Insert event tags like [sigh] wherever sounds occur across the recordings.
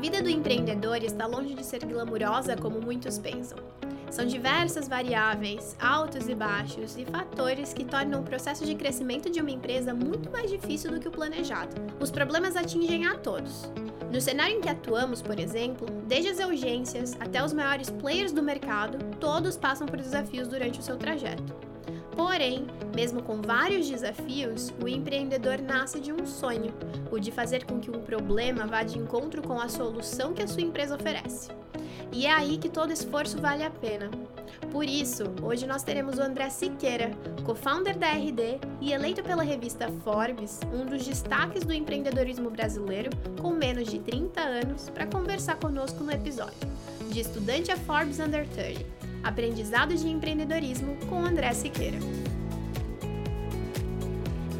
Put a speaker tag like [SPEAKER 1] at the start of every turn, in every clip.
[SPEAKER 1] vida do empreendedor está longe de ser glamurosa como muitos pensam. São diversas variáveis, altos e baixos, e fatores que tornam o processo de crescimento de uma empresa muito mais difícil do que o planejado. Os problemas atingem a todos. No cenário em que atuamos, por exemplo, desde as urgências até os maiores players do mercado, todos passam por desafios durante o seu trajeto. Porém, mesmo com vários desafios, o empreendedor nasce de um sonho, o de fazer com que um problema vá de encontro com a solução que a sua empresa oferece. E é aí que todo esforço vale a pena. Por isso, hoje nós teremos o André Siqueira, co-founder da RD e eleito pela revista Forbes, um dos destaques do empreendedorismo brasileiro, com menos de 30 anos, para conversar conosco no episódio. De estudante a Forbes Under 30, aprendizado de empreendedorismo com André Siqueira.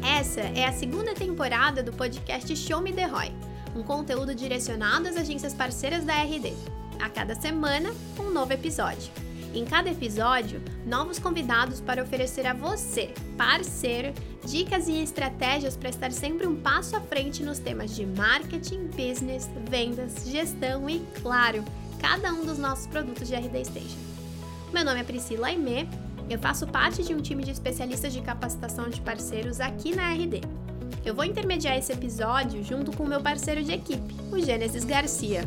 [SPEAKER 1] Essa é a segunda temporada do podcast Show Me The Roy, um conteúdo direcionado às agências parceiras da RD a cada semana um novo episódio. Em cada episódio, novos convidados para oferecer a você, parceiro, dicas e estratégias para estar sempre um passo à frente nos temas de marketing, business, vendas, gestão e, claro, cada um dos nossos produtos de RD Station. Meu nome é Priscila Aimé, eu faço parte de um time de especialistas de capacitação de parceiros aqui na RD. Eu vou intermediar esse episódio junto com o meu parceiro de equipe, o Gênesis Garcia.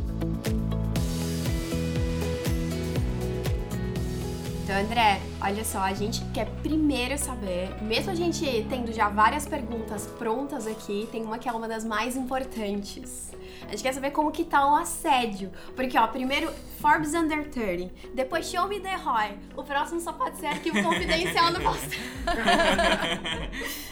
[SPEAKER 1] Então, André, olha só, a gente quer primeiro saber, mesmo a gente tendo já várias perguntas prontas aqui, tem uma que é uma das mais importantes. A gente quer saber como que tá o assédio. Porque, ó, primeiro Forbes Under 30, depois Show Me The Roy. O próximo só pode ser arquivo confidencial no post.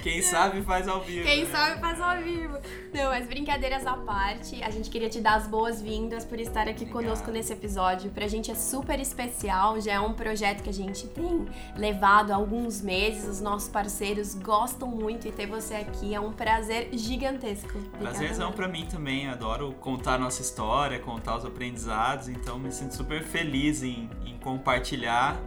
[SPEAKER 2] Quem sabe faz ao vivo.
[SPEAKER 1] Quem sabe faz ao vivo. Não, mas brincadeiras à parte, a gente queria te dar as boas-vindas por estar aqui Obrigado. conosco nesse episódio. Pra gente é super especial, já é um projeto que a gente tem levado há alguns meses, os nossos parceiros gostam muito e ter você aqui é um prazer gigantesco.
[SPEAKER 2] Prazerzão pra mim também, adoro contar nossa história, contar os aprendizados, então me sinto super feliz em, em compartilhar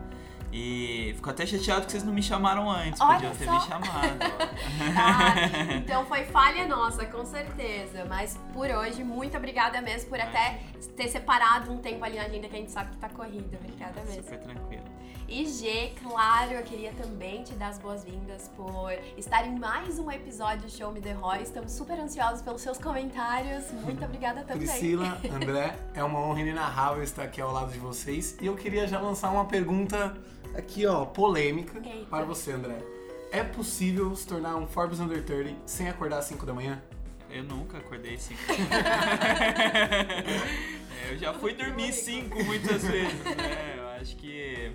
[SPEAKER 2] e fico até chateado que vocês não me chamaram antes, Olha podiam ter só. me chamado. [laughs]
[SPEAKER 1] ah, então foi falha nossa, com certeza. Mas por hoje, muito obrigada mesmo por até ter separado um tempo ali na agenda que a gente sabe que tá corrida. Obrigada mesmo.
[SPEAKER 2] Super tranquilo.
[SPEAKER 1] E G, claro, eu queria também te dar as boas-vindas por estar em mais um episódio Show Me The Roy. Estamos super ansiosos pelos seus comentários. Muito [laughs] obrigada também.
[SPEAKER 3] Priscila, [laughs] André, é uma honra inenarrável estar aqui ao lado de vocês. E eu queria já lançar uma pergunta aqui, ó, polêmica Eita. para você, André. É possível se tornar um Forbes Under 30 sem acordar às 5 da manhã?
[SPEAKER 2] Eu nunca acordei 5. [laughs] é, eu já fui dormir 5 muitas vezes, né? Acho que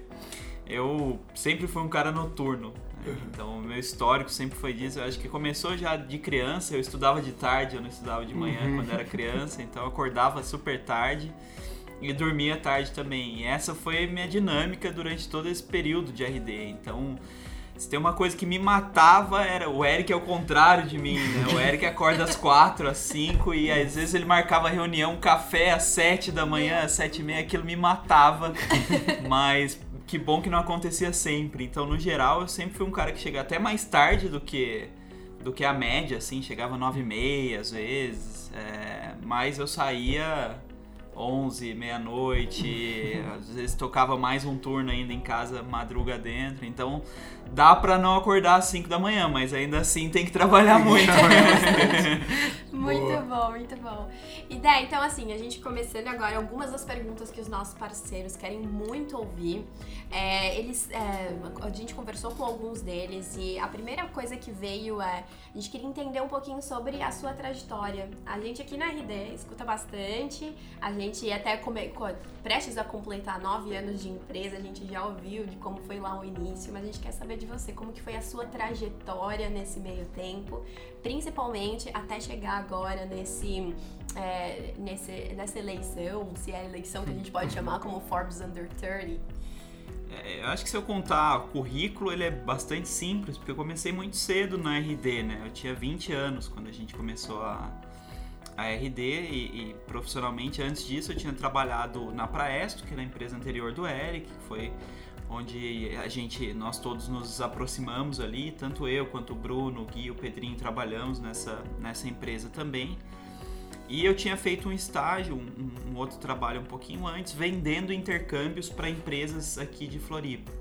[SPEAKER 2] eu sempre fui um cara noturno. Né? Então, o meu histórico sempre foi disso. Eu acho que começou já de criança. Eu estudava de tarde, eu não estudava de manhã uhum. quando era criança. Então, eu acordava super tarde e dormia tarde também. E essa foi minha dinâmica durante todo esse período de RD. Então, se tem uma coisa que me matava era o Eric é o contrário de mim, né? O Eric acorda às quatro, às cinco e às vezes ele marcava reunião, café às sete da manhã, às sete e meia, aquilo me matava. Mas que bom que não acontecia sempre. Então, no geral, eu sempre fui um cara que chega até mais tarde do que do que a média, assim, chegava nove e meia às vezes. É, mas eu saía 11, meia-noite, às vezes tocava mais um turno ainda em casa, madruga dentro, então dá para não acordar às 5 da manhã, mas ainda assim tem que trabalhar muito. [laughs]
[SPEAKER 1] muito Boa. bom, muito bom. Ideia, então assim, a gente começando agora algumas das perguntas que os nossos parceiros querem muito ouvir. É, eles, é, a gente conversou com alguns deles e a primeira coisa que veio é a gente queria entender um pouquinho sobre a sua trajetória. A gente aqui na RD escuta bastante, a gente até come, prestes a completar nove anos de empresa, a gente já ouviu de como foi lá o início, mas a gente quer saber de você como que foi a sua trajetória nesse meio tempo, principalmente até chegar agora nesse, é, nesse nessa eleição, se é eleição que a gente pode chamar como Forbes Under 30.
[SPEAKER 2] É, eu acho que se eu contar currículo, ele é bastante simples, porque eu comecei muito cedo na RD, né? Eu tinha 20 anos quando a gente começou a, a RD e, e, profissionalmente antes disso eu tinha trabalhado na Praesto, que era a empresa anterior do Eric, que foi onde a gente, nós todos nos aproximamos ali, tanto eu quanto o Bruno, o Gui, o Pedrinho trabalhamos nessa, nessa empresa também. E eu tinha feito um estágio, um, um outro trabalho um pouquinho antes, vendendo intercâmbios para empresas aqui de Floripa.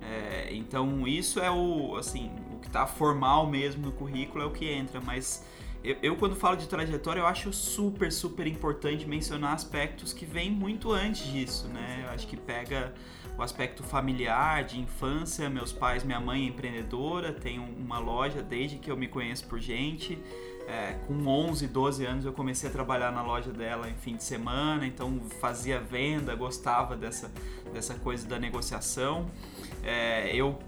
[SPEAKER 2] É, então isso é o assim o que está formal mesmo no currículo é o que entra, mas eu, eu, quando falo de trajetória eu acho super super importante mencionar aspectos que vêm muito antes disso, né? Eu acho que pega o aspecto familiar, de infância, meus pais, minha mãe é empreendedora, tem uma loja desde que eu me conheço por gente. É, com 11, 12 anos eu comecei a trabalhar na loja dela em fim de semana, então fazia venda, gostava dessa, dessa coisa da negociação. É, eu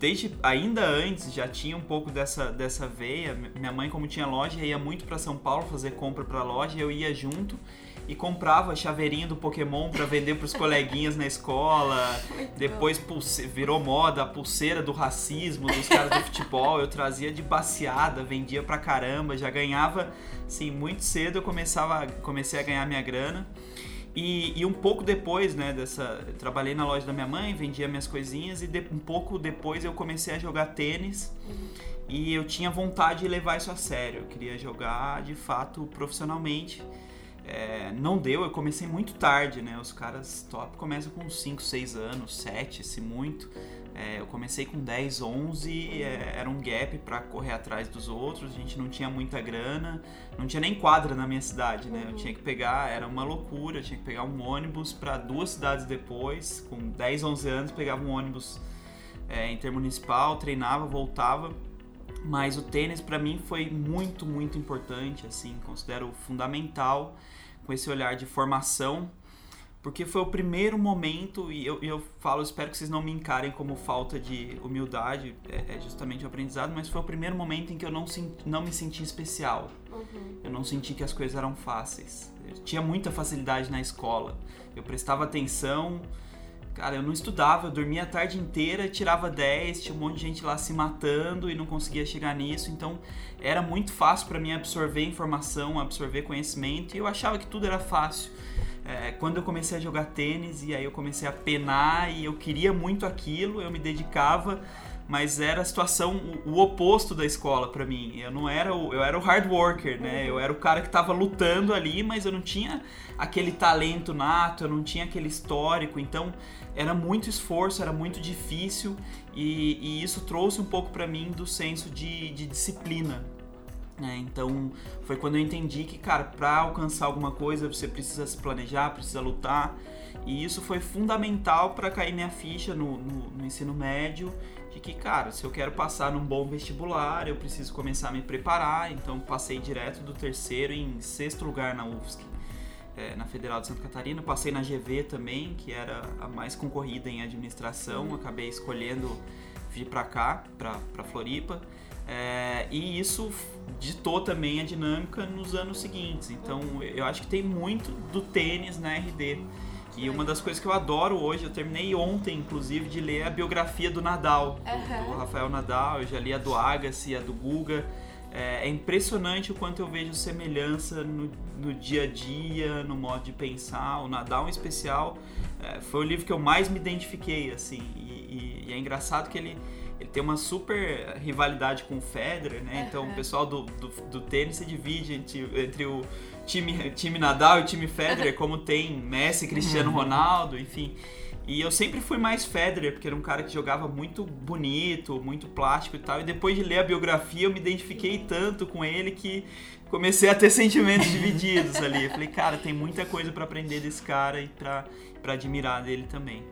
[SPEAKER 2] desde ainda antes já tinha um pouco dessa, dessa veia. Minha mãe, como tinha loja, ia muito para São Paulo fazer compra para loja, eu ia junto e comprava chaveirinho do Pokémon para vender para os coleguinhas na escola. Muito Depois pulse... virou moda a pulseira do racismo dos caras do futebol. Eu trazia de baseada, vendia pra caramba, já ganhava, assim, muito cedo eu começava, comecei a ganhar minha grana. E, e, um pouco depois, né, dessa. Trabalhei na loja da minha mãe, vendia minhas coisinhas, e de, um pouco depois eu comecei a jogar tênis. E eu tinha vontade de levar isso a sério. Eu queria jogar de fato profissionalmente. É, não deu, eu comecei muito tarde, né? Os caras top começam com 5, 6 anos, 7, se muito. É, eu comecei com 10, 11, é, era um gap para correr atrás dos outros, a gente não tinha muita grana, não tinha nem quadra na minha cidade, né? Eu tinha que pegar, era uma loucura, eu tinha que pegar um ônibus para duas cidades depois, com 10, 11 anos, pegava um ônibus é, intermunicipal, treinava, voltava. Mas o tênis para mim foi muito, muito importante, assim, considero fundamental com esse olhar de formação, porque foi o primeiro momento, e eu, eu falo, espero que vocês não me encarem como falta de humildade, é, é justamente o aprendizado, mas foi o primeiro momento em que eu não, não me senti especial. Uhum. Eu não senti que as coisas eram fáceis. Eu tinha muita facilidade na escola. Eu prestava atenção, Cara, eu não estudava, eu dormia a tarde inteira, tirava 10, tinha um monte de gente lá se matando e não conseguia chegar nisso. Então era muito fácil para mim absorver informação, absorver conhecimento e eu achava que tudo era fácil. É, quando eu comecei a jogar tênis e aí eu comecei a penar e eu queria muito aquilo, eu me dedicava mas era a situação o, o oposto da escola para mim. Eu não era o, eu era o hard worker, né? Eu era o cara que tava lutando ali, mas eu não tinha aquele talento nato, eu não tinha aquele histórico, então era muito esforço, era muito difícil e, e isso trouxe um pouco para mim do senso de, de disciplina. Né? Então foi quando eu entendi que, cara, para alcançar alguma coisa você precisa se planejar, precisa lutar. E isso foi fundamental para cair minha ficha no, no, no ensino médio de que, cara, se eu quero passar num bom vestibular, eu preciso começar a me preparar. Então passei direto do terceiro em sexto lugar na UFSC é, na Federal de Santa Catarina. Passei na GV também, que era a mais concorrida em administração. Acabei escolhendo vir para cá, para Floripa. É, e isso ditou também a dinâmica nos anos seguintes. Então eu acho que tem muito do tênis na RD. E uma das coisas que eu adoro hoje, eu terminei ontem, inclusive, de ler a biografia do Nadal, uhum. do Rafael Nadal. Eu já li a do Agassi, a do Guga. É, é, impressionante o quanto eu vejo semelhança no, no, dia a dia, no modo de pensar. O Nadal, em especial, é, foi o livro que eu mais me identifiquei, assim. E, e, e, é engraçado que ele, ele tem uma super rivalidade com o Federer, né? Uhum. Então, o pessoal do, do, do, tênis se divide entre, entre o time, time Nadal e o time Federer, como tem Messi, Cristiano uhum. Ronaldo, enfim. E eu sempre fui mais Federer, porque era um cara que jogava muito bonito, muito plástico e tal. E depois de ler a biografia, eu me identifiquei tanto com ele que comecei a ter [laughs] sentimentos divididos ali. Eu falei, cara, tem muita coisa para aprender desse cara e pra admirar dele também.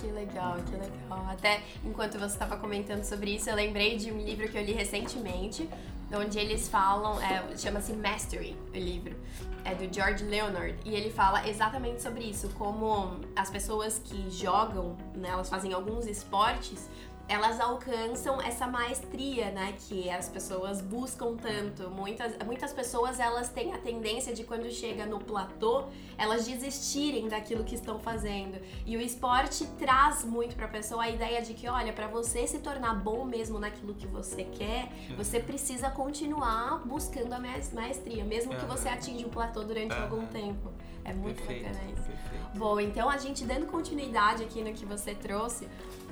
[SPEAKER 1] Que legal, que legal. Até enquanto você estava comentando sobre isso, eu lembrei de um livro que eu li recentemente, onde eles falam, é, chama-se Mastery, o livro, é do George Leonard, e ele fala exatamente sobre isso, como as pessoas que jogam, né, elas fazem alguns esportes, elas alcançam essa maestria, né, que as pessoas buscam tanto. Muitas, muitas pessoas elas têm a tendência de quando chega no platô, elas desistirem daquilo que estão fazendo. E o esporte traz muito para a pessoa a ideia de que, olha, para você se tornar bom mesmo naquilo que você quer, você precisa continuar buscando a maestria, mesmo que você atinja o platô durante algum tempo. É muito perfeito, bacana isso. Perfeito. Bom, então a gente dando continuidade aqui no que você trouxe,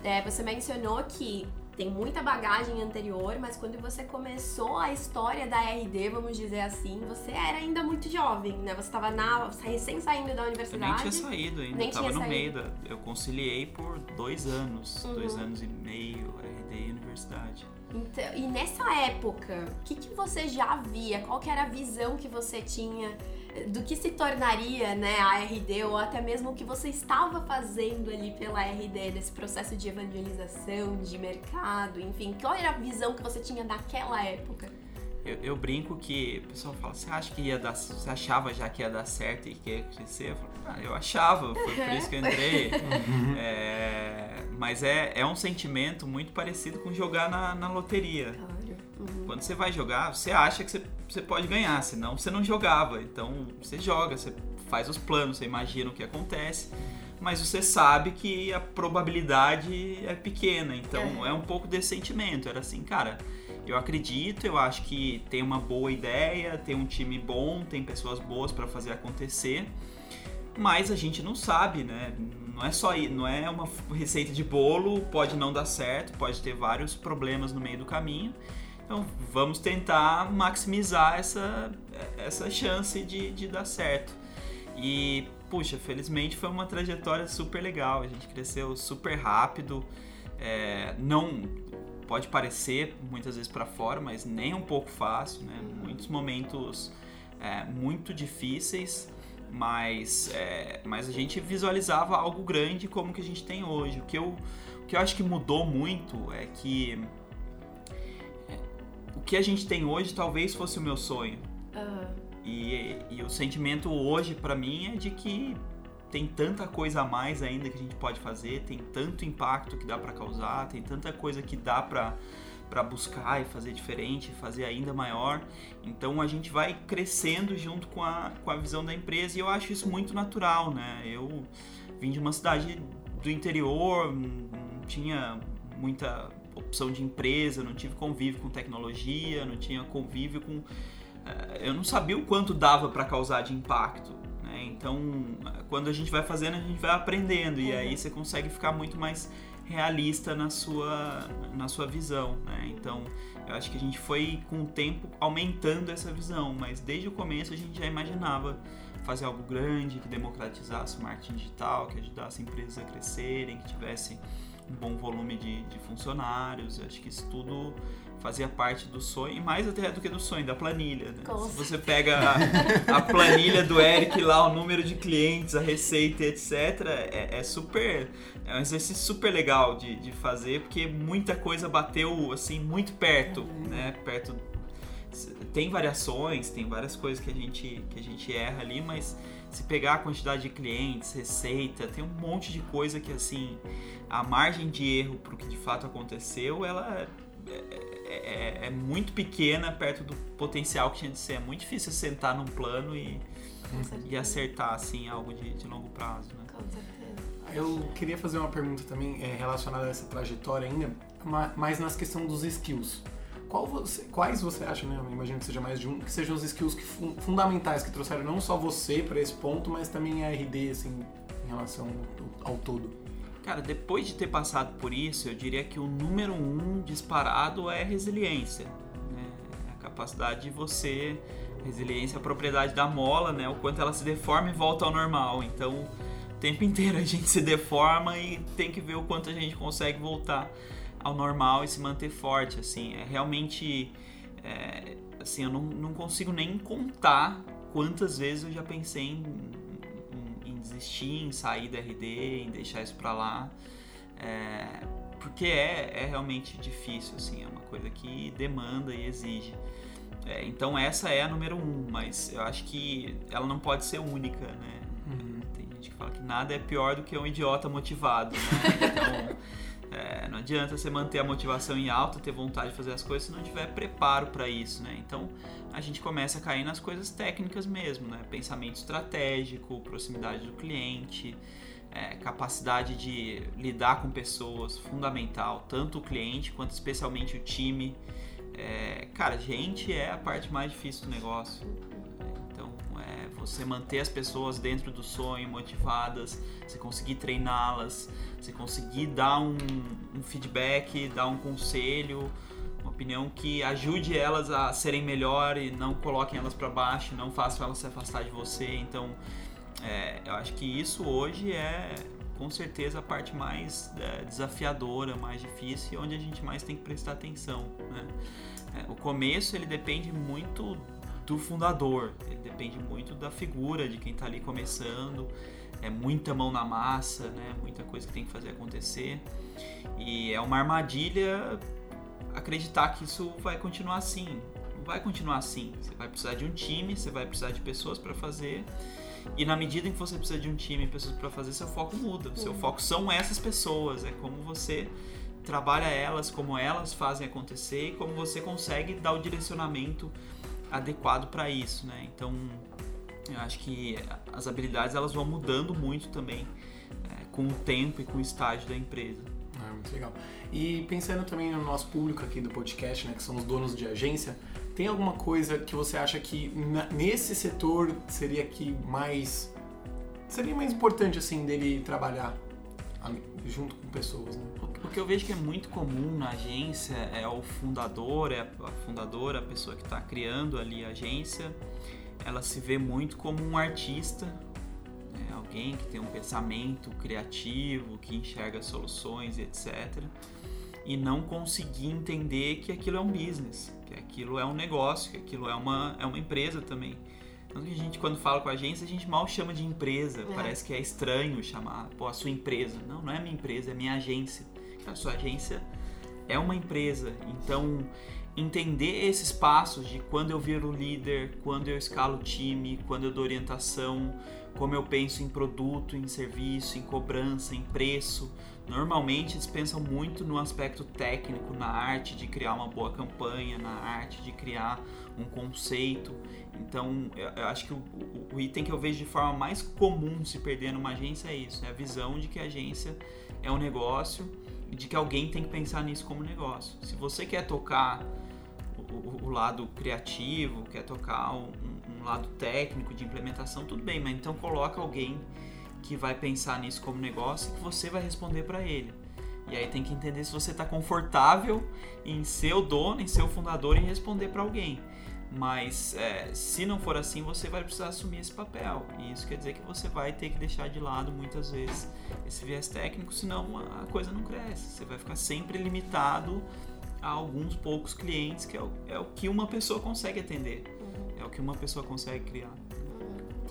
[SPEAKER 1] é, você mencionou que tem muita bagagem anterior, mas quando você começou a história da RD, vamos dizer assim, você era ainda muito jovem, né? Você estava na, recém saindo da universidade.
[SPEAKER 2] Eu nem tinha saído ainda, nem tava no saído. meio da. Eu conciliei por dois anos, uhum. dois anos e meio, RD e universidade.
[SPEAKER 1] Então, e nessa época, o que, que você já via? Qual que era a visão que você tinha do que se tornaria né, a RD ou até mesmo o que você estava fazendo ali pela RD, desse processo de evangelização, de mercado, enfim, qual era a visão que você tinha naquela época?
[SPEAKER 2] Eu, eu, brinco que o pessoal fala, você acha que ia dar, você achava já que ia dar certo e que ia crescer? Eu, falo, ah, eu achava, foi por isso que eu entrei. é, mas é, é um sentimento muito parecido com jogar na, na loteria. Claro. Uhum. Quando você vai jogar, você acha que você, você pode ganhar, senão você não jogava. Então você joga, você faz os planos, você imagina o que acontece, mas você sabe que a probabilidade é pequena. Então é, é um pouco desse sentimento. Era assim, cara, eu acredito, eu acho que tem uma boa ideia, tem um time bom, tem pessoas boas para fazer acontecer, mas a gente não sabe, né? Não é só não é uma receita de bolo, pode não dar certo, pode ter vários problemas no meio do caminho. Então vamos tentar maximizar essa, essa chance de, de dar certo. E, puxa, felizmente foi uma trajetória super legal. A gente cresceu super rápido. É, não pode parecer muitas vezes para fora, mas nem um pouco fácil, né? Muitos momentos é, muito difíceis, mas, é, mas a gente visualizava algo grande como que a gente tem hoje. O que eu, o que eu acho que mudou muito é que que a gente tem hoje talvez fosse o meu sonho. Uhum. E, e o sentimento hoje para mim é de que tem tanta coisa a mais ainda que a gente pode fazer, tem tanto impacto que dá para causar, tem tanta coisa que dá para para buscar e fazer diferente, fazer ainda maior. Então a gente vai crescendo junto com a, com a visão da empresa e eu acho isso muito natural, né? Eu vim de uma cidade do interior, não tinha muita opção de empresa, não tive convívio com tecnologia, não tinha convívio com. Eh, eu não sabia o quanto dava para causar de impacto. Né? Então, quando a gente vai fazendo, a gente vai aprendendo e aí você consegue ficar muito mais realista na sua, na sua visão. Né? Então, eu acho que a gente foi com o tempo aumentando essa visão, mas desde o começo a gente já imaginava fazer algo grande, que democratizasse o marketing digital, que ajudasse empresas a crescerem, que tivesse um bom volume de, de funcionários. acho que isso tudo fazia parte do sonho, e mais até do que do sonho, da planilha. Né? Se você pega a, a, planilha do Eric lá, o número de clientes, a receita, etc., é, é super. É um exercício super legal de, de fazer, porque muita coisa bateu assim muito perto, uhum. né? Perto. Tem variações, tem várias coisas que a gente, que a gente erra ali, mas se pegar a quantidade de clientes, receita, tem um monte de coisa que assim a margem de erro para o que de fato aconteceu, ela é, é, é, é, muito pequena perto do potencial que tinha de ser. É muito difícil sentar num plano e, e acertar assim algo de, de longo prazo. Né? Com certeza.
[SPEAKER 3] Eu queria fazer uma pergunta também é, relacionada a essa trajetória ainda, mas nas questão dos skills. Você, quais você acha, né? Eu imagino que seja mais de um, que sejam os skills que, fundamentais que trouxeram não só você para esse ponto, mas também a RD, assim, em relação ao, ao todo?
[SPEAKER 2] Cara, depois de ter passado por isso, eu diria que o número um disparado é resiliência. Né? A capacidade de você. Resiliência é a propriedade da mola, né? O quanto ela se deforma e volta ao normal. Então, o tempo inteiro a gente se deforma e tem que ver o quanto a gente consegue voltar ao normal e se manter forte. Assim, é realmente. É, assim, eu não, não consigo nem contar quantas vezes eu já pensei em desistir, em sair da RD, em deixar isso pra lá. É, porque é, é realmente difícil, assim, é uma coisa que demanda e exige. É, então essa é a número um, mas eu acho que ela não pode ser única, né? Uhum. Tem gente que fala que nada é pior do que um idiota motivado, né? [laughs] Então, é, não adianta você manter a motivação em alta, ter vontade de fazer as coisas se não tiver preparo para isso, né? Então a gente começa a cair nas coisas técnicas mesmo, né? Pensamento estratégico, proximidade do cliente, é, capacidade de lidar com pessoas, fundamental, tanto o cliente quanto especialmente o time. É, cara, gente é a parte mais difícil do negócio. Você manter as pessoas dentro do sonho, motivadas, você conseguir treiná-las, você conseguir dar um, um feedback, dar um conselho, uma opinião que ajude elas a serem melhor e não coloquem elas para baixo, não façam elas se afastar de você. Então, é, eu acho que isso hoje é com certeza a parte mais é, desafiadora, mais difícil onde a gente mais tem que prestar atenção. Né? É, o começo ele depende muito do fundador, ele depende muito da figura de quem está ali começando. É muita mão na massa, né? Muita coisa que tem que fazer acontecer. E é uma armadilha acreditar que isso vai continuar assim. Não vai continuar assim. Você vai precisar de um time, você vai precisar de pessoas para fazer. E na medida em que você precisa de um time e pessoas para fazer, seu foco muda. Seu foco são essas pessoas, é como você trabalha elas, como elas fazem acontecer e como você consegue dar o direcionamento adequado para isso, né? Então, eu acho que as habilidades elas vão mudando muito também é, com o tempo e com o estágio da empresa.
[SPEAKER 3] É, muito legal. E pensando também no nosso público aqui do podcast, né, que são os donos de agência, tem alguma coisa que você acha que nesse setor seria que mais seria mais importante assim dele trabalhar junto com pessoas? Né?
[SPEAKER 2] O que eu vejo que é muito comum na agência é o fundador, é a fundadora, a pessoa que está criando ali a agência, ela se vê muito como um artista, né? alguém que tem um pensamento criativo, que enxerga soluções, etc. E não conseguir entender que aquilo é um business que aquilo é um negócio, que aquilo é uma, é uma empresa também. Tanto que a gente, quando fala com a agência, a gente mal chama de empresa. É. Parece que é estranho chamar, pô, a sua empresa. Não, não é minha empresa, é minha agência. A sua agência é uma empresa. Então, entender esses passos de quando eu viro líder, quando eu escalo o time, quando eu dou orientação, como eu penso em produto, em serviço, em cobrança, em preço. Normalmente eles pensam muito no aspecto técnico, na arte de criar uma boa campanha, na arte de criar um conceito. Então, eu acho que o, o, o item que eu vejo de forma mais comum se perder numa agência é isso: é a visão de que a agência é um negócio e de que alguém tem que pensar nisso como negócio. Se você quer tocar o, o lado criativo, quer tocar um, um, lado técnico de implementação, tudo bem, mas então coloca alguém que vai pensar nisso como negócio e que você vai responder para ele. E aí tem que entender se você está confortável em ser o dono, em ser o fundador e responder para alguém. Mas é, se não for assim, você vai precisar assumir esse papel. E isso quer dizer que você vai ter que deixar de lado muitas vezes esse viés técnico, senão a coisa não cresce. Você vai ficar sempre limitado a alguns poucos clientes, que é o, é o que uma pessoa consegue atender, uhum. é o que uma pessoa consegue criar.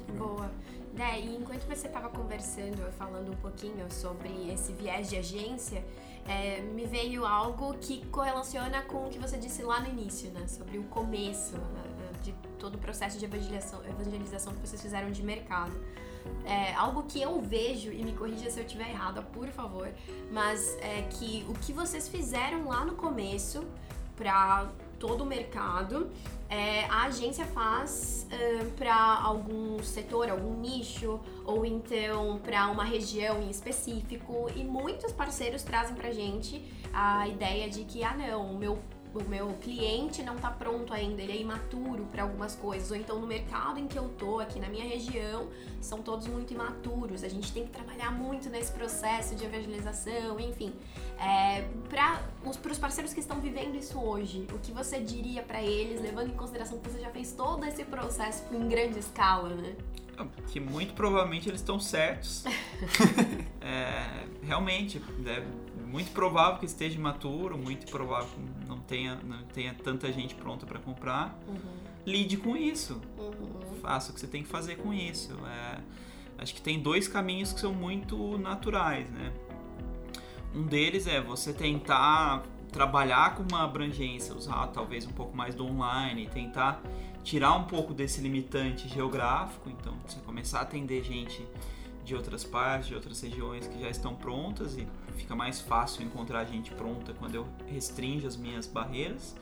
[SPEAKER 1] Uhum. Boa. Né, e enquanto você estava conversando, falando um pouquinho sobre esse viés de agência, é, me veio algo que correlaciona com o que você disse lá no início, né? Sobre o começo né, de todo o processo de evangelização, evangelização que vocês fizeram de mercado. É, algo que eu vejo, e me corrija se eu estiver errada, por favor, mas é que o que vocês fizeram lá no começo para todo o mercado, é, a agência faz uh, para algum setor, algum nicho, ou então para uma região em específico, e muitos parceiros trazem para gente a ideia de que, ah não, o meu o meu cliente não está pronto ainda, ele é imaturo para algumas coisas, ou então no mercado em que eu tô, aqui na minha região, são todos muito imaturos. A gente tem que trabalhar muito nesse processo de evangelização, enfim. É, para os parceiros que estão vivendo isso hoje, o que você diria para eles, levando em consideração que você já fez todo esse processo em grande escala, né?
[SPEAKER 2] Que muito provavelmente eles estão certos. [laughs] é, realmente, é muito provável que esteja imaturo, muito provável que tenha, não tenha tanta gente pronta para comprar. Uhum. Lide com isso. Uhum. Faça o que você tem que fazer com isso. É, acho que tem dois caminhos que são muito naturais, né? Um deles é você tentar trabalhar com uma abrangência, usar talvez um pouco mais do online, tentar tirar um pouco desse limitante geográfico, então você começar a atender gente de outras partes, de outras regiões que já estão prontas e fica mais fácil encontrar gente pronta quando eu restringo as minhas barreiras.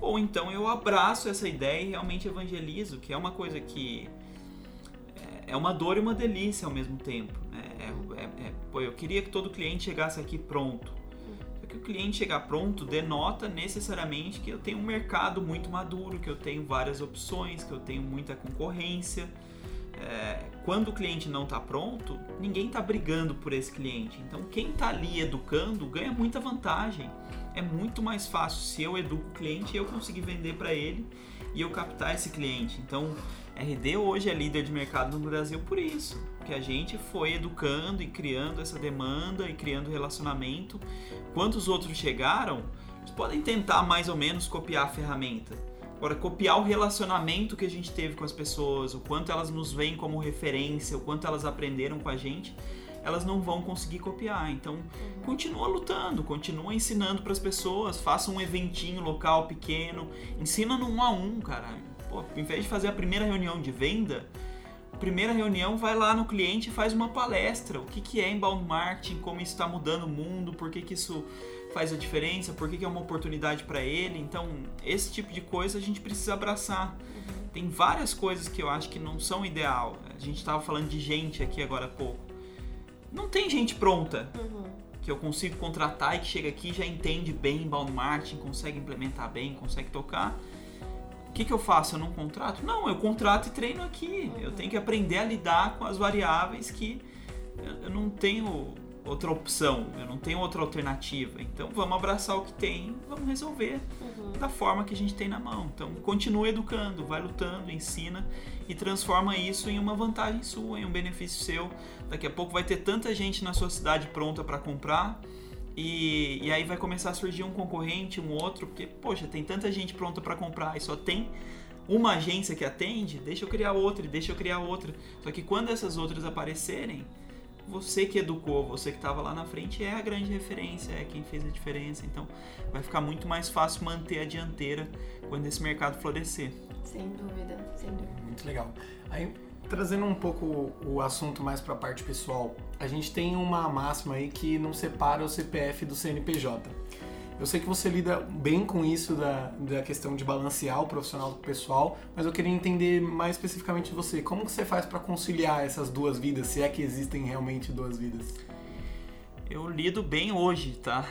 [SPEAKER 2] Ou então eu abraço essa ideia e realmente evangelizo, que é uma coisa que é, é uma dor e uma delícia ao mesmo tempo. Né? É, é, é, pô, eu queria que todo cliente chegasse aqui pronto. Só que o cliente chegar pronto denota necessariamente que eu tenho um mercado muito maduro, que eu tenho várias opções, que eu tenho muita concorrência é, quando o cliente não está pronto, ninguém está brigando por esse cliente. Então, quem está ali educando ganha muita vantagem. É muito mais fácil se eu educo o cliente e eu conseguir vender para ele e eu captar esse cliente. Então, RD hoje é líder de mercado no Brasil por isso, que a gente foi educando e criando essa demanda e criando relacionamento. Quantos outros chegaram, eles podem tentar mais ou menos copiar a ferramenta. Agora, copiar o relacionamento que a gente teve com as pessoas, o quanto elas nos veem como referência, o quanto elas aprenderam com a gente, elas não vão conseguir copiar. Então, continua lutando, continua ensinando para as pessoas, faça um eventinho local pequeno, ensina no um a um, cara. Pô, ao invés de fazer a primeira reunião de venda, a primeira reunião vai lá no cliente e faz uma palestra. O que, que é inbound marketing, como isso está mudando o mundo, por que, que isso faz a diferença, por que, que é uma oportunidade para ele. Então, esse tipo de coisa a gente precisa abraçar. Tem várias coisas que eu acho que não são ideal. A gente estava falando de gente aqui agora há pouco. Não tem gente pronta
[SPEAKER 1] Uhum.
[SPEAKER 2] que eu consigo contratar e que chega aqui e já entende bem inbound marketing, consegue implementar bem, consegue tocar. O que, que eu faço? Eu não contrato? Não, eu contrato e treino aqui. Eu tenho que aprender a lidar com as variáveis que eu não tenho outra opção, eu não tenho outra alternativa. Então vamos abraçar o que tem, vamos resolver da forma que a gente tem na mão. Então continua educando, vai lutando, ensina e transforma isso em uma vantagem sua, em um benefício seu. Daqui a pouco vai ter tanta gente na sua cidade pronta para comprar. E, e aí vai começar a surgir um concorrente, um outro, porque, poxa, tem tanta gente pronta para comprar e só tem uma agência que atende, deixa eu criar outra, e deixa eu criar outra. Só que quando essas outras aparecerem, você que educou, você que estava lá na frente é a grande referência, é quem fez a diferença. Então vai ficar muito mais fácil manter a dianteira quando esse mercado florescer.
[SPEAKER 1] Sem dúvida, sem dúvida.
[SPEAKER 3] Muito legal. Aí, trazendo um pouco o assunto mais para a parte pessoal, a gente tem uma máxima aí que não separa o CPF do CNPJ. Eu sei que você lida bem com isso da, da questão de balancear o profissional do pessoal, mas eu queria entender mais especificamente você. Como que você faz para conciliar essas duas vidas, se é que existem realmente duas vidas?
[SPEAKER 2] Eu lido bem hoje, tá?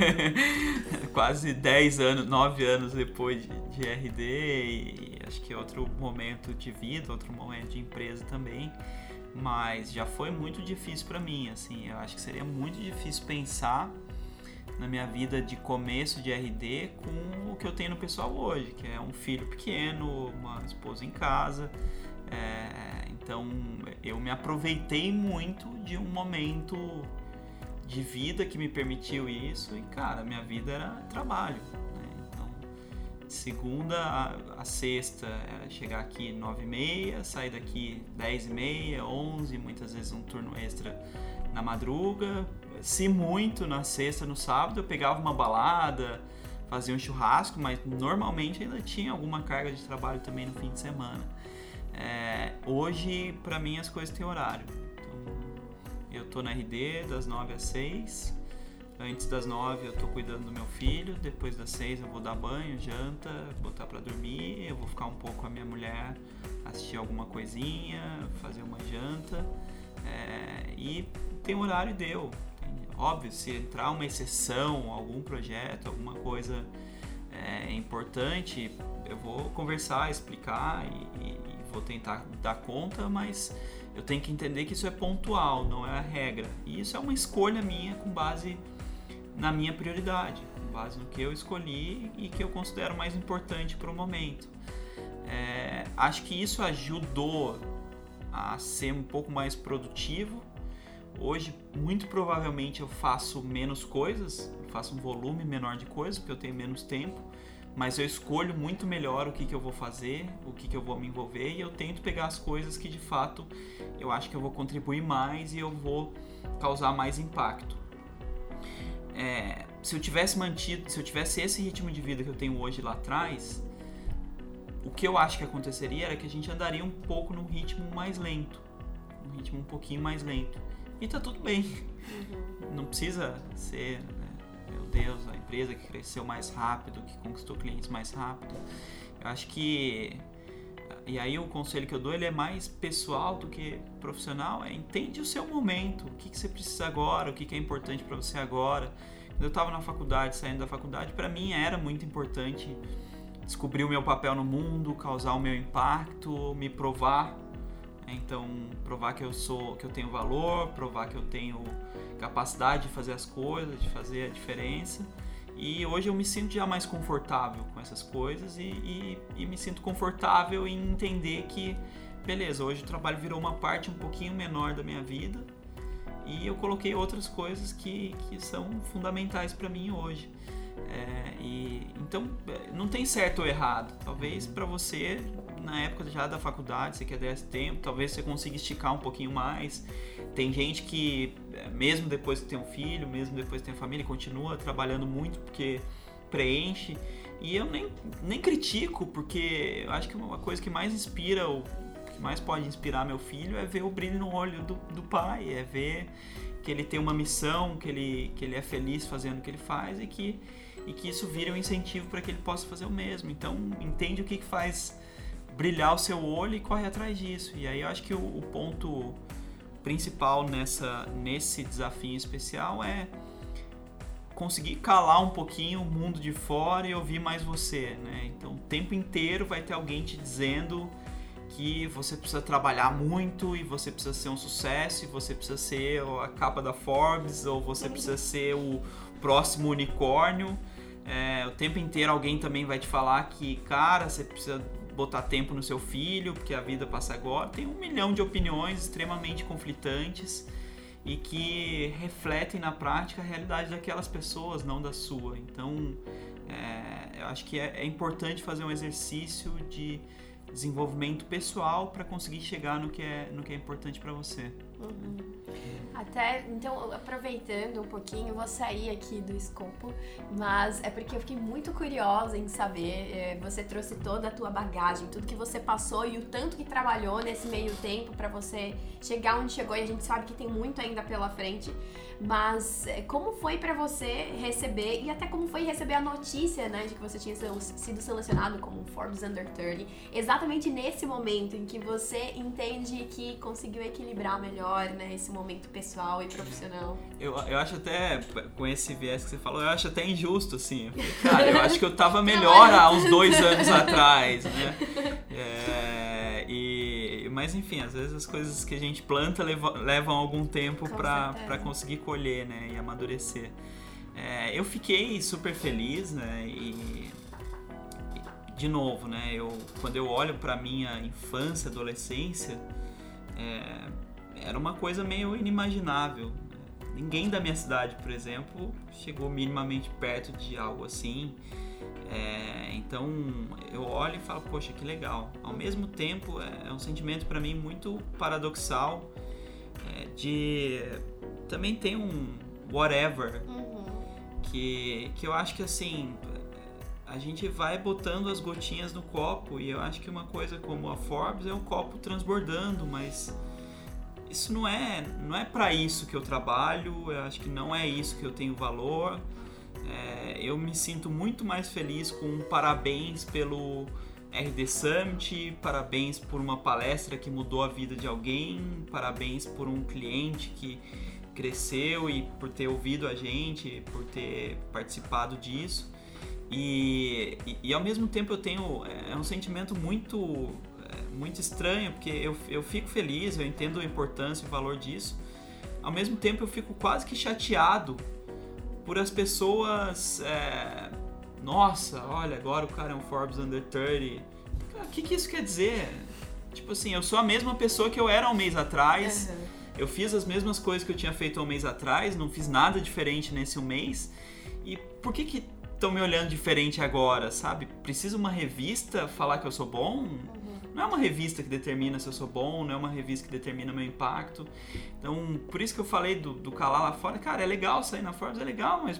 [SPEAKER 2] [laughs] Quase 10 anos, 9 anos depois de, de RD e acho que é outro momento de vida, outro momento de empresa também. Mas já foi muito difícil para mim, assim, eu acho que seria muito difícil pensar na minha vida de começo de RD com o que eu tenho no pessoal hoje, que é um filho pequeno, uma esposa em casa. É, então eu me aproveitei muito de um momento de vida que me permitiu isso e cara, minha vida era trabalho. Né? Então, segunda a, a sexta era chegar aqui nove e meia, sair daqui dez e meia, onze, muitas vezes um turno extra na madruga. Se muito na sexta, no sábado eu pegava uma balada, fazia um churrasco, mas normalmente ainda tinha alguma carga de trabalho também no fim de semana. É, hoje, para mim, as coisas têm horário. Então, eu tô na RD das 9 às 6. Antes das 9 eu tô cuidando do meu filho. Depois das 6 eu vou dar banho, janta, botar para dormir. Eu vou ficar um pouco com a minha mulher, assistir alguma coisinha, fazer uma janta. É, e tem horário e deu. Óbvio, se entrar uma exceção, algum projeto, alguma coisa é, importante, eu vou conversar, explicar e, e, e, vou tentar dar conta, mas eu tenho que entender que isso é pontual, não é a regra. E isso é uma escolha minha com base na minha prioridade, com base no que eu escolhi e que eu considero mais importante para o momento. É, acho que isso ajudou a ser um pouco mais produtivo. Hoje, muito provavelmente, eu faço menos coisas, faço um volume menor de coisas, porque eu tenho menos tempo mas eu escolho muito melhor o que, que eu vou fazer, o que, que eu vou me envolver e eu tento pegar as coisas que de fato eu acho que eu vou contribuir mais e eu vou causar mais impacto. É, se eu tivesse mantido, se eu tivesse esse ritmo de vida que eu tenho hoje lá atrás, o que eu acho que aconteceria era que a gente andaria um pouco num ritmo mais lento, um ritmo um pouquinho mais lento. E tá tudo bem. Uhum. Não precisa ser meu Deus, a empresa que cresceu mais rápido, que conquistou clientes mais rápido. Eu acho que e aí o conselho que eu dou ele é mais pessoal do que profissional. É entende o seu momento, o que, que você precisa agora, o que, que é importante para você agora. Quando eu estava na faculdade, saindo da faculdade, para mim era muito importante descobrir o meu papel no mundo, causar o meu impacto, me provar Então, provar que eu sou, que eu tenho valor, provar que eu tenho capacidade de fazer as coisas, de fazer a diferença. E hoje eu me sinto já mais confortável com essas coisas e, e, e me sinto confortável em entender que, beleza, hoje o trabalho virou uma parte um pouquinho menor da minha vida e eu coloquei outras coisas que, que são fundamentais para mim hoje. É, e, então, não tem certo ou errado. Talvez para você, na época já da faculdade, você quer dar esse tempo, talvez você consiga esticar um pouquinho mais. Tem gente que, é, mesmo depois que tem um filho, mesmo depois que tem família, continua trabalhando muito porque preenche. E eu nem, nem critico, porque eu acho que uma coisa que mais inspira, o que mais pode inspirar meu filho é ver o brilho no olho do, do pai, é ver que ele tem uma missão, que ele, que ele é feliz fazendo o que ele faz e que, e que isso vira um incentivo para que ele possa fazer o mesmo. Então, entende o que, que faz brilhar o seu olho e corre atrás disso. E aí eu acho que o, o ponto principal nessa, nesse desafio especial é conseguir calar um pouquinho o mundo de fora e ouvir mais você, né? Então, o tempo inteiro vai ter alguém te dizendo que você precisa trabalhar muito e você precisa ser um sucesso e você precisa ser a capa da Forbes ou você precisa ser o próximo unicórnio. É, o tempo inteiro alguém também vai te falar que, cara, você precisa botar tempo no seu filho, porque a vida passa agora. Tem um milhão de opiniões extremamente conflitantes e que refletem na prática a realidade daquelas pessoas, não da sua. Então, é, eu acho que é, é importante fazer um exercício de desenvolvimento pessoal para conseguir chegar no que é, no que é importante para você.
[SPEAKER 1] Uhum. Até, então, aproveitando um pouquinho, vou sair aqui do escopo, mas é porque eu fiquei muito curiosa em saber, é, você trouxe toda a tua bagagem, tudo que você passou e o tanto que trabalhou nesse meio tempo para você chegar onde chegou, e a gente sabe que tem muito ainda pela frente, mas é, como foi para você receber, e até como foi receber a notícia, né, de que você tinha sido selecionado como Forbes Under 30, exatamente nesse momento em que você entende que conseguiu equilibrar melhor né? Esse momento pessoal e profissional.
[SPEAKER 2] Eu, eu acho até, com esse viés que você falou, eu acho até injusto, assim. Cara, eu acho que eu tava [laughs] melhor há uns dois anos atrás, né? É, [laughs] mas enfim, às vezes as coisas que a gente planta levam, levam algum tempo para conseguir colher, né? E amadurecer. É, eu fiquei super feliz, né? E de novo, né? Eu, quando eu olho para minha infância, adolescência, é, era uma coisa meio inimaginável. Ninguém da minha cidade, por exemplo, chegou minimamente perto de algo assim. É, então eu olho e falo, poxa, que legal. Ao mesmo tempo, é, é um sentimento para mim muito paradoxal é, de também tem um whatever uhum. que, que eu acho que assim a gente vai botando as gotinhas no copo e eu acho que uma coisa como a Forbes é um copo transbordando, mas isso não é não é para isso que eu trabalho eu acho que não é isso que eu tenho valor é, eu me sinto muito mais feliz com um parabéns pelo RD Summit parabéns por uma palestra que mudou a vida de alguém parabéns por um cliente que cresceu e por ter ouvido a gente por ter participado disso e, e, e ao mesmo tempo eu tenho é, é um sentimento muito muito estranho, porque eu, eu fico feliz, eu entendo a importância e o valor disso. Ao mesmo tempo, eu fico quase que chateado por as pessoas. É, Nossa, olha, agora o cara é um Forbes Under 30. O que, que isso quer dizer? Tipo assim, eu sou a mesma pessoa que eu era um mês atrás. Uhum. Eu fiz as mesmas coisas que eu tinha feito um mês atrás, não fiz nada diferente nesse um mês. E por que que estão me olhando diferente agora, sabe? Precisa uma revista falar que eu sou bom? Não é uma revista que determina se eu sou bom, não é uma revista que determina meu impacto. Então, por isso que eu falei do, do calar lá fora. Cara, é legal sair na Forbes, é legal, mas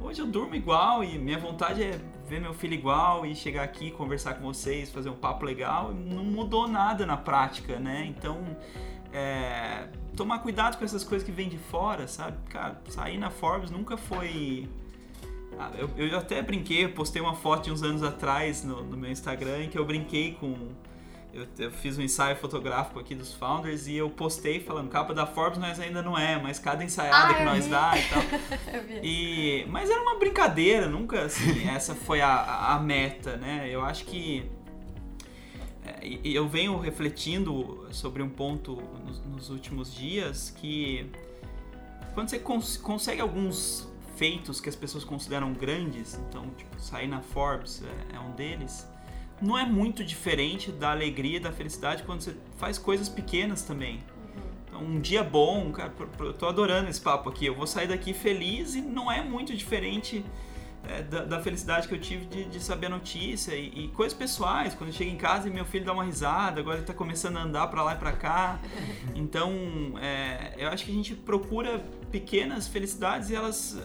[SPEAKER 2] hoje eu durmo igual e minha vontade é ver meu filho igual e chegar aqui, conversar com vocês, fazer um papo legal. Não mudou nada na prática, né? Então, é, tomar cuidado com essas coisas que vêm de fora, sabe? Cara, sair na Forbes nunca foi ah, eu, eu até brinquei, eu postei uma foto de uns anos atrás no, no meu Instagram em que eu brinquei com. Eu, eu, fiz um ensaio fotográfico aqui dos founders e eu postei falando, capa da Forbes nós ainda não é, mas cada ensaiada ah, que nós vi. dá e tal. [laughs] e, mas era uma brincadeira, nunca assim, essa foi a, a meta, né? Eu acho que é, eu venho refletindo sobre um ponto nos, nos últimos dias que quando você cons consegue alguns feitos que as pessoas consideram grandes, então tipo, sair na Forbes é, é um deles, não é muito diferente da alegria, da felicidade quando você faz coisas pequenas também. Então, um dia bom, cara, eu tô adorando esse papo aqui. Eu vou sair daqui feliz e não é muito diferente é, da, da, felicidade que eu tive de, de saber a notícia e, e, coisas pessoais. Quando eu chego em casa e meu filho dá uma risada, agora ele tá começando a andar para lá e para cá. [laughs] Então, é, eu acho que a gente procura pequenas felicidades e elas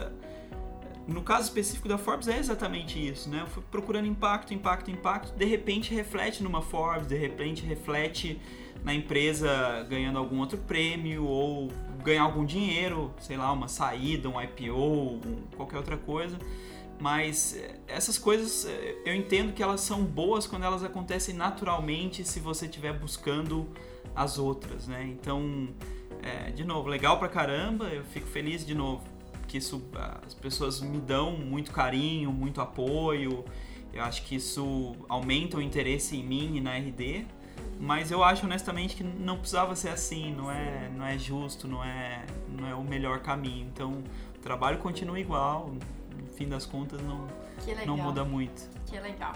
[SPEAKER 2] no caso específico da Forbes é exatamente isso, né? Eu fui procurando impacto, impacto, impacto, de repente reflete numa Forbes, de repente reflete na empresa ganhando algum outro prêmio ou ganhar algum dinheiro, sei lá, uma saída, um IPO, qualquer outra coisa. Mas eh, essas coisas eh, eu entendo que elas são boas quando elas acontecem naturalmente se você estiver buscando as outras, né? Então, é, de novo, legal pra caramba, eu fico feliz de novo que isso as pessoas me dão muito carinho, muito apoio. Eu acho que isso aumenta o interesse em mim e na RD. Mas eu acho honestamente que não precisava ser assim, não é, não é justo, não é, não é o melhor caminho. Então, o trabalho continua igual, no fim das contas não, não muda muito.
[SPEAKER 1] Que legal.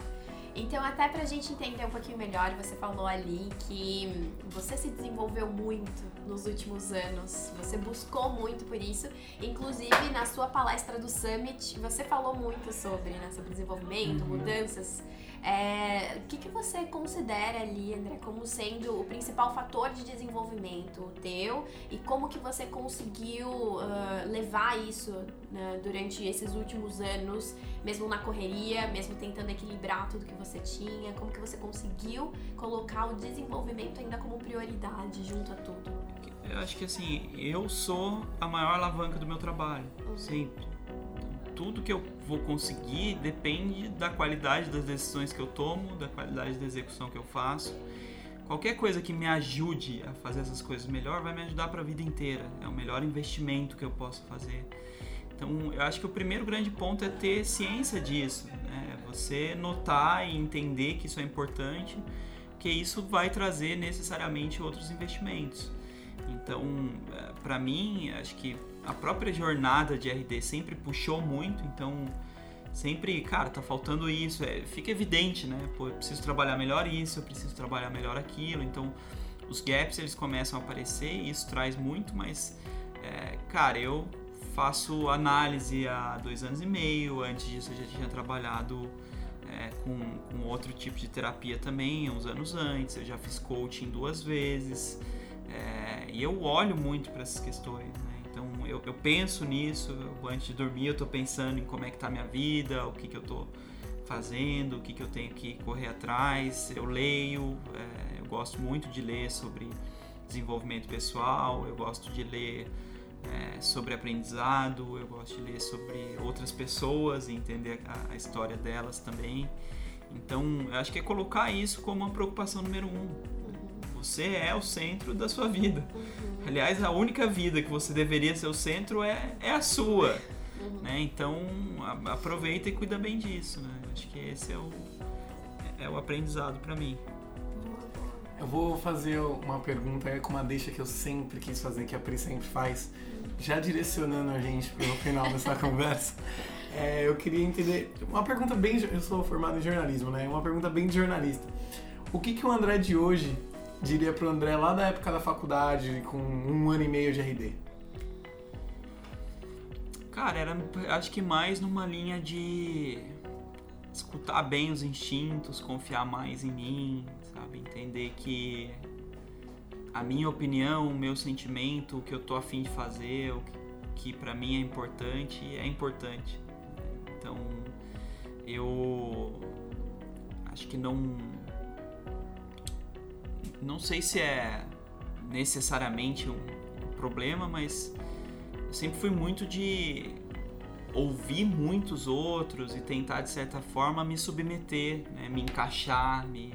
[SPEAKER 1] Então, até pra gente entender um pouquinho melhor, você falou ali que você se desenvolveu muito nos últimos anos, você buscou muito por isso. Inclusive, na sua palestra do Summit, você falou muito sobre, né, sobre desenvolvimento, uhum. mudanças é, o que, que você considera ali, André, como sendo o principal fator de desenvolvimento teu e como que você conseguiu uh, levar isso né, durante esses últimos anos, mesmo na correria, mesmo tentando equilibrar tudo que você tinha, como que você conseguiu colocar o desenvolvimento ainda como prioridade junto a tudo?
[SPEAKER 2] Eu acho que assim, eu sou a maior alavanca do meu trabalho, uhum. sempre tudo que eu vou conseguir depende da qualidade das decisões que eu tomo, da qualidade da execução que eu faço. Qualquer coisa que me ajude a fazer essas coisas melhor vai me ajudar para a vida inteira. É o melhor investimento que eu posso fazer. Então, eu acho que o primeiro grande ponto é ter ciência disso, né? Você notar e entender que isso é importante, que isso vai trazer necessariamente outros investimentos. Então, eh, para mim, acho que a própria jornada de RD sempre puxou muito, então sempre, cara, tá faltando isso, é, fica evidente, né? Pô, eu preciso trabalhar melhor isso, eu preciso trabalhar melhor aquilo, então os gaps eles começam a aparecer e isso traz muito, mas, é, cara, eu faço análise há dois anos e meio, antes disso eu já tinha trabalhado é, com, com outro tipo de terapia também, uns anos antes, eu já fiz coaching duas vezes, é, e eu olho muito para essas questões, né? Eu, eu penso nisso, eu, antes de dormir eu estou pensando em como é que está a minha vida, o que, que eu estou fazendo, o que, que eu tenho que correr atrás. Eu leio, é, eu gosto muito de ler sobre desenvolvimento pessoal, eu gosto de ler é, sobre aprendizado, eu gosto de ler sobre outras pessoas e entender a, a história delas também. Então, eu acho que é colocar isso como uma preocupação número um. Você é o centro da sua vida. Uhum. Aliás, a única vida que você deveria ser o centro é, é a sua. Uhum. Né? Então, a, aproveita e cuida bem disso. Né? Acho que esse é o, é o aprendizado para mim.
[SPEAKER 3] Eu vou fazer uma pergunta com uma deixa que eu sempre quis fazer, que a Pri sempre faz, já direcionando a gente para o final dessa [laughs] conversa. É, eu queria entender uma pergunta bem. Eu sou formado em jornalismo, né? Uma pergunta bem de jornalista. O que, que o André de hoje diria pro André lá da época da faculdade, com um ano e meio de RD?
[SPEAKER 2] Cara, era acho que mais numa linha de escutar bem os instintos, confiar mais em mim, sabe? Entender que a minha opinião, o meu sentimento, o que eu tô afim de fazer, o que, que para mim é importante, é importante. Então, eu acho que não não sei se é necessariamente um problema, mas eu sempre fui muito de ouvir muitos outros e tentar de certa forma me submeter, né? me encaixar, me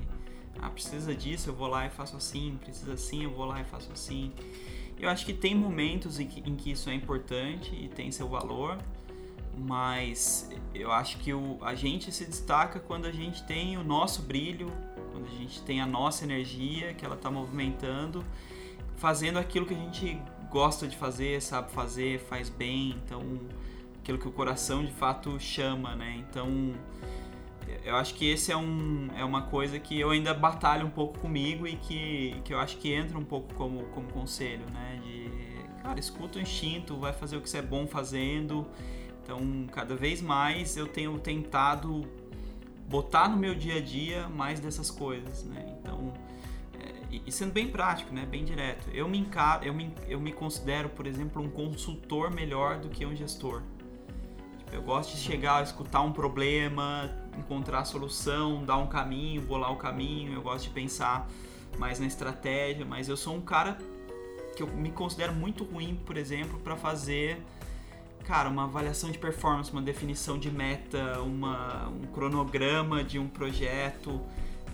[SPEAKER 2] ah, precisa disso, eu vou lá e faço assim, precisa assim, eu vou lá e faço assim. Eu acho que tem momentos em que, em que isso é importante e tem seu valor, mas eu acho que o, a gente se destaca quando a gente tem o nosso brilho, a gente tem a nossa energia, que ela está movimentando, fazendo aquilo que a gente gosta de fazer, sabe fazer, faz bem, então aquilo que o coração de fato chama, né? Então eu acho que esse é, um, é uma coisa que eu ainda batalho um pouco comigo e que, que eu acho que entra um pouco como, como conselho, né? De, cara, escuta o instinto, vai fazer o que você é bom fazendo. Então, cada vez mais eu tenho tentado botar no meu dia a dia mais dessas coisas, né? Então, é, e sendo bem prático, né? Bem direto. Eu me, encaro, eu, me, eu me considero, por exemplo, um consultor melhor do que um gestor. Tipo, eu gosto de chegar, escutar um problema, encontrar a solução, dar um caminho, bolar o caminho. Eu gosto de pensar mais na estratégia, mas eu sou um cara que eu me considero muito ruim, por exemplo, para fazer cara, uma avaliação de performance, uma definição de meta, uma, um cronograma de um projeto.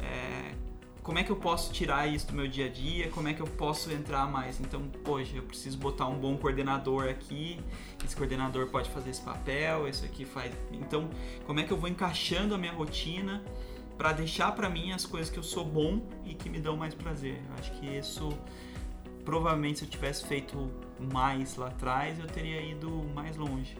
[SPEAKER 2] É, como é que eu posso tirar isso do meu dia a dia? Como é que eu posso entrar mais? Então, poxa, eu preciso botar um bom coordenador aqui. Esse coordenador pode fazer esse papel, isso aqui faz. Então, como é que eu vou encaixando a minha rotina para deixar para mim as coisas que eu sou bom e que me dão mais prazer? Eu acho que isso provavelmente se eu tivesse feito mais lá atrás, eu teria ido mais longe.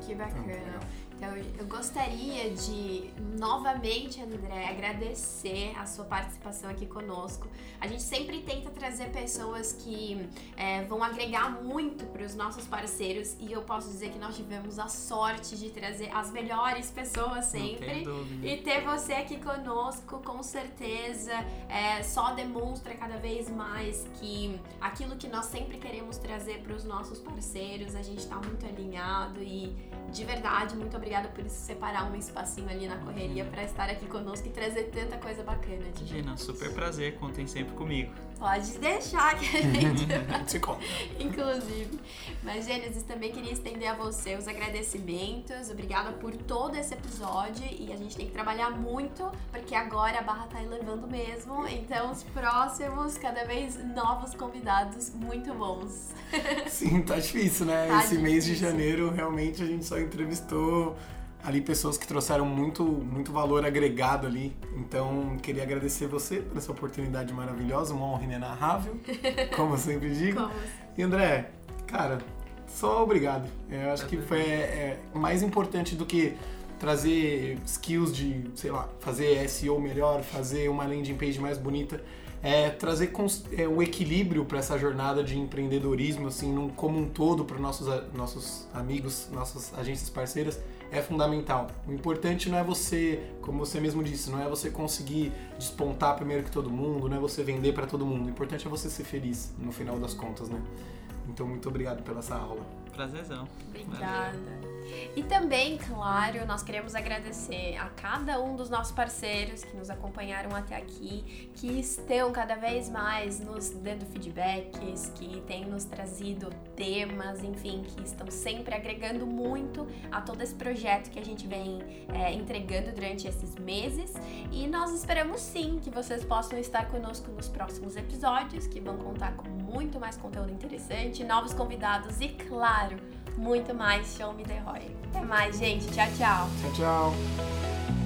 [SPEAKER 1] Que bacana. Então, eu gostaria de novamente, André, agradecer a sua participação aqui conosco. A gente sempre tenta trazer pessoas que é, vão agregar muito para os nossos parceiros e eu posso dizer que nós tivemos a sorte de trazer as melhores pessoas sempre. E ter você aqui conosco, com certeza, é, só demonstra cada vez mais que aquilo que nós sempre queremos trazer para os nossos parceiros, a gente está muito alinhado e de verdade, muito obrigada por separar um espacinho ali na correria para estar aqui conosco e trazer tanta coisa bacana.
[SPEAKER 2] Imagina, super prazer, contem sempre comigo.
[SPEAKER 1] Pode deixar que a [laughs] gente. Se conta. Inclusive. Mas, Gênesis, também queria estender a você os agradecimentos. Obrigada por todo esse episódio. E a gente tem que trabalhar muito, porque agora a barra tá elevando mesmo. Então, os próximos, cada vez novos convidados muito bons.
[SPEAKER 3] Sim, tá difícil, né? Tá esse difícil. mês de janeiro, realmente, a gente só entrevistou ali pessoas que trouxeram muito, muito valor agregado ali. Então, queria agradecer você por essa oportunidade maravilhosa, uma honra inenarrável, [laughs] como eu sempre digo. Como? E André, cara, só obrigado. Eu acho que foi é, mais importante do que trazer skills de, sei lá, fazer SEO melhor, fazer uma landing page mais bonita, é trazer é, um equilíbrio para essa jornada de empreendedorismo, assim, num, como um todo para nossos nossos amigos, nossas agências parceiras é fundamental. O importante não é você, como você mesmo disse, não é você conseguir despontar primeiro que todo mundo, não é você vender para todo mundo. O importante é você ser feliz no final das contas, né? Então, muito obrigado pela essa aula.
[SPEAKER 2] Prazerzão.
[SPEAKER 1] Obrigada. Valeu. E também, claro, nós queremos agradecer a cada um dos nossos parceiros que nos acompanharam até aqui, que estão cada vez mais nos dando feedbacks, que têm nos trazido temas, enfim, que estão sempre agregando muito a todo esse projeto que a gente vem é, entregando durante esses meses. E nós esperamos sim que vocês possam estar conosco nos próximos episódios, que vão contar com muito mais conteúdo interessante, novos convidados e, claro, muito mais Show Me The Roy. Até mais, gente. Tchau, tchau.
[SPEAKER 3] Tchau, tchau.